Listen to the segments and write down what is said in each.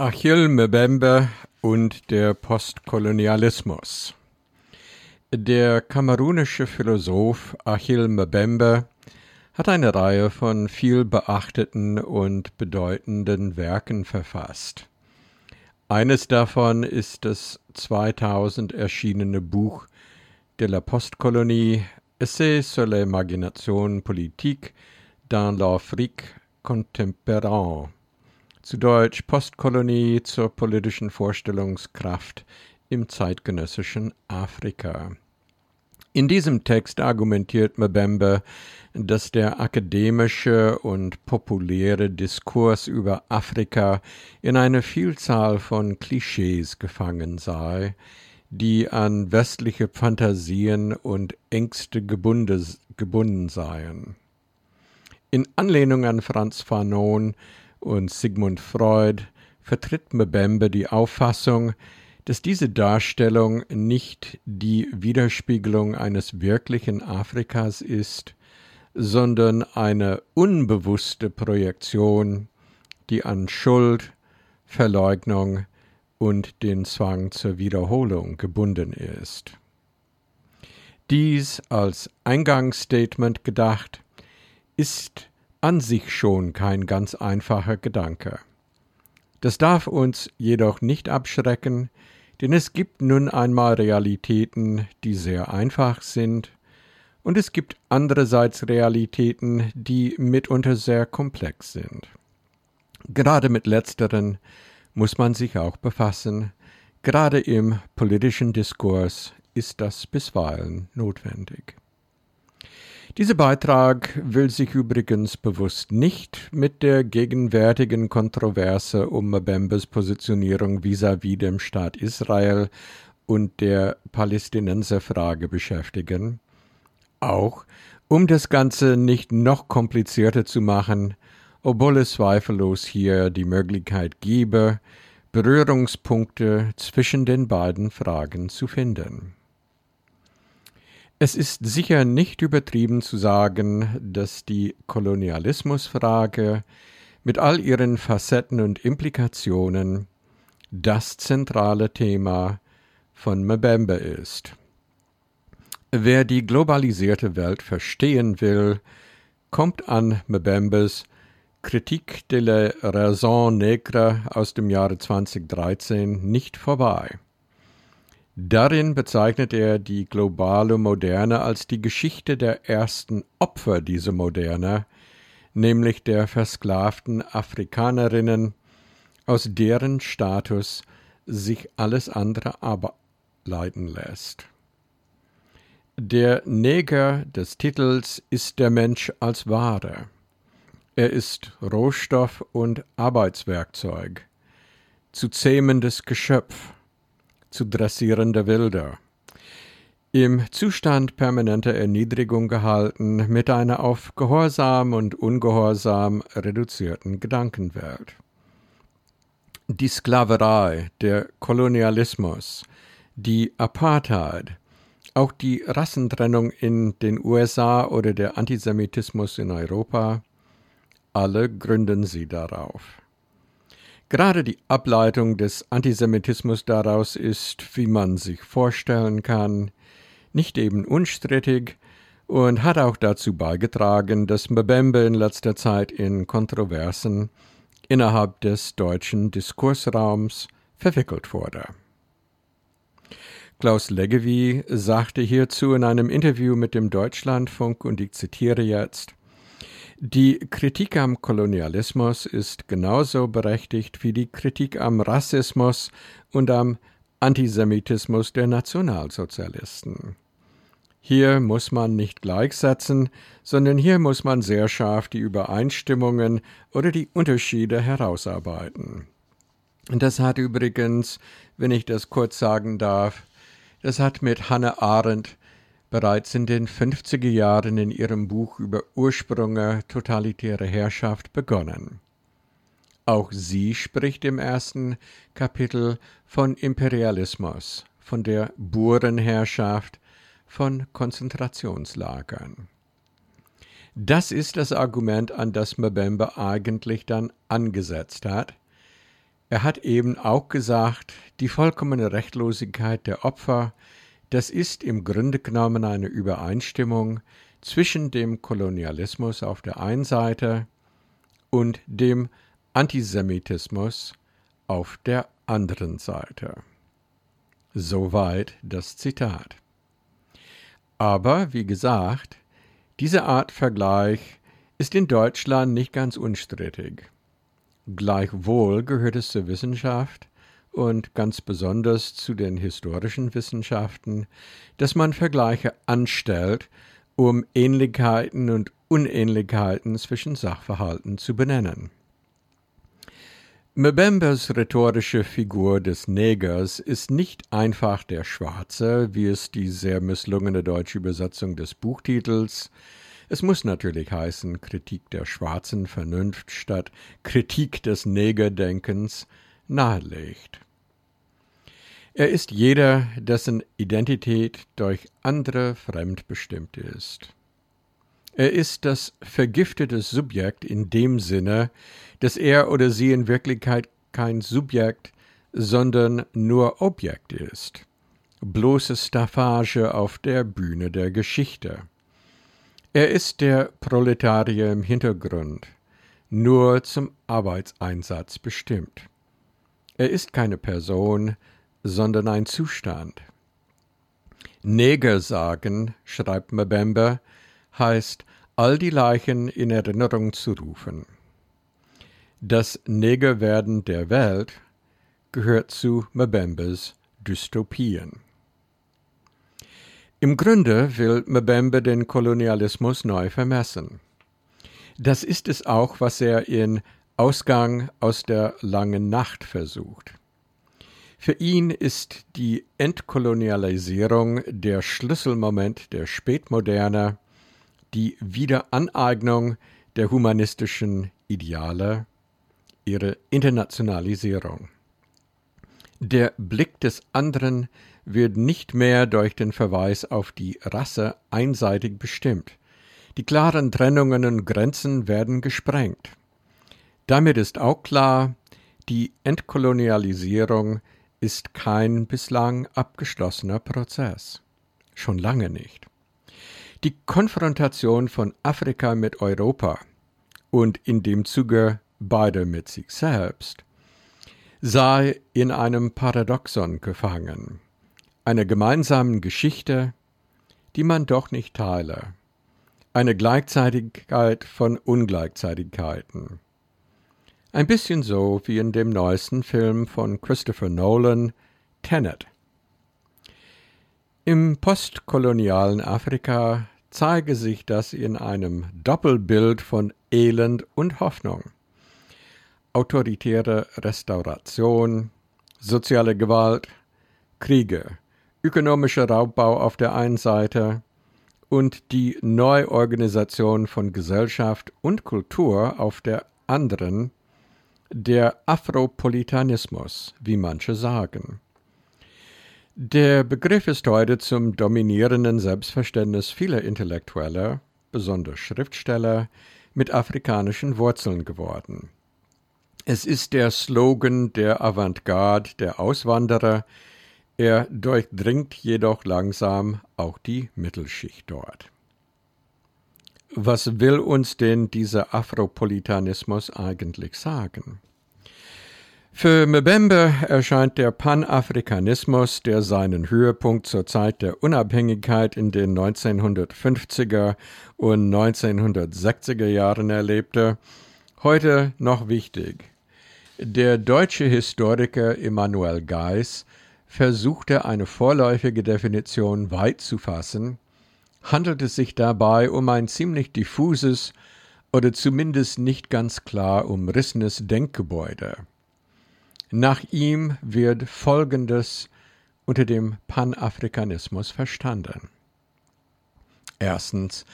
Achille Mbembe und der Postkolonialismus. Der kamerunische Philosoph Achille Mbembe hat eine Reihe von viel beachteten und bedeutenden Werken verfasst. Eines davon ist das 2000 erschienene Buch de la Postkolonie Essai sur l'imagination politique dans l'Afrique contemporaine zu Deutsch Postkolonie zur politischen Vorstellungskraft im zeitgenössischen Afrika. In diesem Text argumentiert Mbembe, dass der akademische und populäre Diskurs über Afrika in eine Vielzahl von Klischees gefangen sei, die an westliche Phantasien und Ängste gebunden seien. In Anlehnung an Franz Fanon und Sigmund Freud vertritt Mbembe die Auffassung, dass diese Darstellung nicht die Widerspiegelung eines wirklichen Afrikas ist, sondern eine unbewusste Projektion, die an Schuld, Verleugnung und den Zwang zur Wiederholung gebunden ist. Dies als Eingangsstatement gedacht, ist an sich schon kein ganz einfacher Gedanke. Das darf uns jedoch nicht abschrecken, denn es gibt nun einmal Realitäten, die sehr einfach sind, und es gibt andererseits Realitäten, die mitunter sehr komplex sind. Gerade mit letzteren muss man sich auch befassen, gerade im politischen Diskurs ist das bisweilen notwendig. Dieser Beitrag will sich übrigens bewusst nicht mit der gegenwärtigen Kontroverse um Mbembes Positionierung vis-à-vis -vis dem Staat Israel und der Palästinenserfrage beschäftigen. Auch um das Ganze nicht noch komplizierter zu machen, obwohl es zweifellos hier die Möglichkeit gebe, Berührungspunkte zwischen den beiden Fragen zu finden. Es ist sicher nicht übertrieben zu sagen, dass die Kolonialismusfrage mit all ihren Facetten und Implikationen das zentrale Thema von Mbembe ist. Wer die globalisierte Welt verstehen will, kommt an Mbembes Kritik de la Raison Nègre aus dem Jahre 2013 nicht vorbei. Darin bezeichnet er die globale Moderne als die Geschichte der ersten Opfer dieser Moderne, nämlich der versklavten Afrikanerinnen, aus deren Status sich alles andere ableiten lässt. Der Neger des Titels ist der Mensch als Ware. Er ist Rohstoff und Arbeitswerkzeug, zu zähmendes Geschöpf, zu dressierende Wilder. Im Zustand permanenter Erniedrigung gehalten, mit einer auf Gehorsam und Ungehorsam reduzierten Gedankenwelt. Die Sklaverei, der Kolonialismus, die Apartheid, auch die Rassentrennung in den USA oder der Antisemitismus in Europa, alle gründen sie darauf. Gerade die Ableitung des Antisemitismus daraus ist, wie man sich vorstellen kann, nicht eben unstrittig und hat auch dazu beigetragen, dass Mbembe in letzter Zeit in Kontroversen innerhalb des deutschen Diskursraums verwickelt wurde. Klaus Leggevi sagte hierzu in einem Interview mit dem Deutschlandfunk, und ich zitiere jetzt, die Kritik am Kolonialismus ist genauso berechtigt wie die Kritik am Rassismus und am Antisemitismus der Nationalsozialisten. Hier muss man nicht gleichsetzen, sondern hier muss man sehr scharf die Übereinstimmungen oder die Unterschiede herausarbeiten. Und das hat übrigens, wenn ich das kurz sagen darf, das hat mit Hannah Arendt bereits in den 50er Jahren in ihrem Buch über Ursprünge totalitäre Herrschaft begonnen. Auch sie spricht im ersten Kapitel von Imperialismus, von der Burenherrschaft, von Konzentrationslagern. Das ist das Argument, an das Mbembe eigentlich dann angesetzt hat, er hat eben auch gesagt, die vollkommene Rechtlosigkeit der Opfer, das ist im Grunde genommen eine Übereinstimmung zwischen dem Kolonialismus auf der einen Seite und dem Antisemitismus auf der anderen Seite. Soweit das Zitat. Aber, wie gesagt, diese Art Vergleich ist in Deutschland nicht ganz unstrittig. Gleichwohl gehört es zur Wissenschaft und ganz besonders zu den historischen Wissenschaften, dass man Vergleiche anstellt, um Ähnlichkeiten und Unähnlichkeiten zwischen Sachverhalten zu benennen. Mbembes rhetorische Figur des Negers ist nicht einfach der Schwarze, wie es die sehr misslungene deutsche Übersetzung des Buchtitels es muss natürlich heißen Kritik der schwarzen Vernunft statt Kritik des Negerdenkens nahelegt. Er ist jeder, dessen Identität durch andere fremdbestimmt ist. Er ist das vergiftete Subjekt in dem Sinne, dass er oder sie in Wirklichkeit kein Subjekt, sondern nur Objekt ist. Bloße Staffage auf der Bühne der Geschichte. Er ist der Proletarier im Hintergrund, nur zum Arbeitseinsatz bestimmt. Er ist keine Person, sondern ein Zustand. Neger sagen, schreibt Mbembe, heißt, all die Leichen in Erinnerung zu rufen. Das Negerwerden der Welt gehört zu Mbembes Dystopien. Im Grunde will Mbembe den Kolonialismus neu vermessen. Das ist es auch, was er in Ausgang aus der langen Nacht versucht. Für ihn ist die Entkolonialisierung der Schlüsselmoment der Spätmoderne, die Wiederaneignung der humanistischen Ideale, ihre Internationalisierung. Der Blick des anderen wird nicht mehr durch den Verweis auf die Rasse einseitig bestimmt. Die klaren Trennungen und Grenzen werden gesprengt. Damit ist auch klar, die Entkolonialisierung ist kein bislang abgeschlossener Prozess. Schon lange nicht. Die Konfrontation von Afrika mit Europa und in dem Zuge beide mit sich selbst sei in einem Paradoxon gefangen einer gemeinsamen Geschichte, die man doch nicht teile, eine Gleichzeitigkeit von Ungleichzeitigkeiten. Ein bisschen so wie in dem neuesten Film von Christopher Nolan, Tenet. Im postkolonialen Afrika zeige sich das in einem Doppelbild von Elend und Hoffnung. Autoritäre Restauration, soziale Gewalt, Kriege, ökonomischer Raubbau auf der einen Seite und die Neuorganisation von Gesellschaft und Kultur auf der anderen, der Afropolitanismus, wie manche sagen. Der Begriff ist heute zum dominierenden Selbstverständnis vieler Intellektueller, besonders Schriftsteller, mit afrikanischen Wurzeln geworden. Es ist der Slogan der Avantgarde der Auswanderer, er durchdringt jedoch langsam auch die Mittelschicht dort. Was will uns denn dieser Afropolitanismus eigentlich sagen? Für Mbembe erscheint der Panafrikanismus, der seinen Höhepunkt zur Zeit der Unabhängigkeit in den 1950er und 1960er Jahren erlebte, heute noch wichtig. Der deutsche Historiker Emanuel Geis versuchte eine vorläufige Definition weit zu fassen, handelt es sich dabei um ein ziemlich diffuses oder zumindest nicht ganz klar umrissenes Denkgebäude. Nach ihm wird Folgendes unter dem Panafrikanismus verstanden. Erstens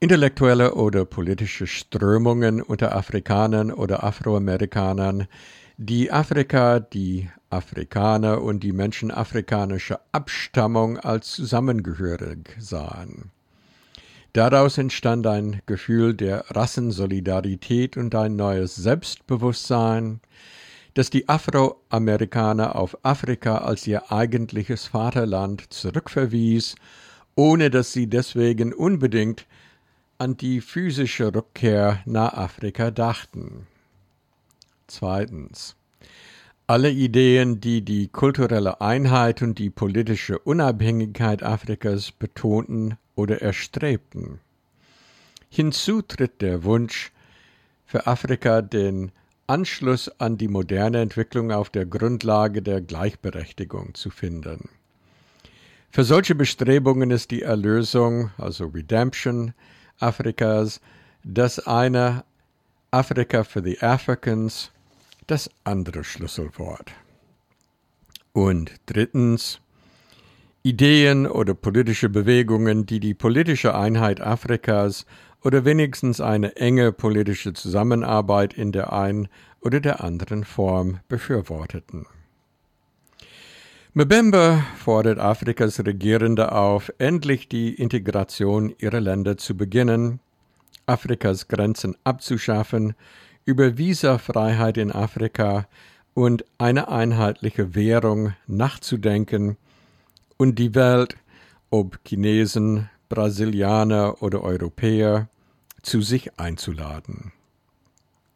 intellektuelle oder politische Strömungen unter Afrikanern oder Afroamerikanern, die Afrika, die Afrikaner und die Menschen afrikanischer Abstammung als zusammengehörig sahen. Daraus entstand ein Gefühl der Rassensolidarität und ein neues Selbstbewusstsein, dass die Afroamerikaner auf Afrika als ihr eigentliches Vaterland zurückverwies, ohne dass sie deswegen unbedingt an die physische Rückkehr nach Afrika dachten. Zweitens. Alle Ideen, die die kulturelle Einheit und die politische Unabhängigkeit Afrikas betonten oder erstrebten. Hinzu tritt der Wunsch, für Afrika den Anschluss an die moderne Entwicklung auf der Grundlage der Gleichberechtigung zu finden. Für solche Bestrebungen ist die Erlösung, also Redemption Afrikas, das eine Africa for the Africans, das andere Schlüsselwort. Und drittens, Ideen oder politische Bewegungen, die die politische Einheit Afrikas oder wenigstens eine enge politische Zusammenarbeit in der einen oder der anderen Form befürworteten. Mbembe fordert Afrikas Regierende auf, endlich die Integration ihrer Länder zu beginnen, Afrikas Grenzen abzuschaffen, über Visafreiheit in Afrika und eine einheitliche Währung nachzudenken und die Welt, ob Chinesen, Brasilianer oder Europäer, zu sich einzuladen.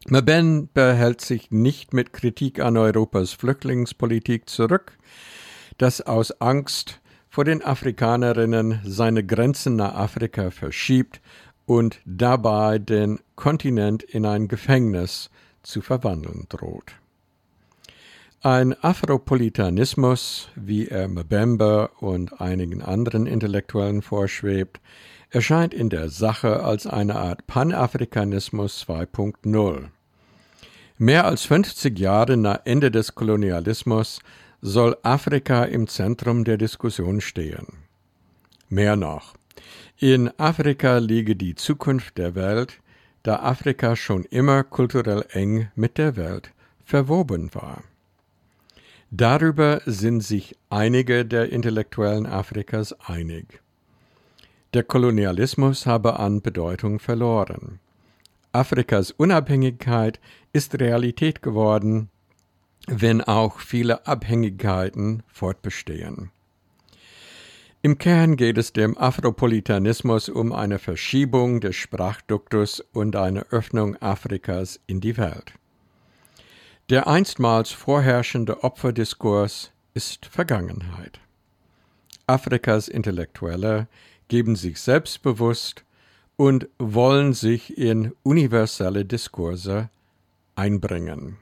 Mbembe hält sich nicht mit Kritik an Europas Flüchtlingspolitik zurück, das aus Angst vor den Afrikanerinnen seine Grenzen nach Afrika verschiebt und dabei den Kontinent in ein Gefängnis zu verwandeln droht. Ein Afropolitanismus, wie er Mbembe und einigen anderen Intellektuellen vorschwebt, erscheint in der Sache als eine Art Panafrikanismus 2.0. Mehr als 50 Jahre nach Ende des Kolonialismus soll Afrika im Zentrum der Diskussion stehen. Mehr noch, in Afrika liege die Zukunft der Welt, da Afrika schon immer kulturell eng mit der Welt verwoben war. Darüber sind sich einige der Intellektuellen Afrikas einig. Der Kolonialismus habe an Bedeutung verloren. Afrikas Unabhängigkeit ist Realität geworden, wenn auch viele Abhängigkeiten fortbestehen. Im Kern geht es dem Afropolitanismus um eine Verschiebung des Sprachduktus und eine Öffnung Afrikas in die Welt. Der einstmals vorherrschende Opferdiskurs ist Vergangenheit. Afrikas Intellektuelle geben sich selbstbewusst und wollen sich in universelle Diskurse einbringen,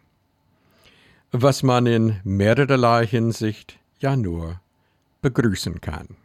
was man in mehrerlei Hinsicht ja nur begrüßen kann.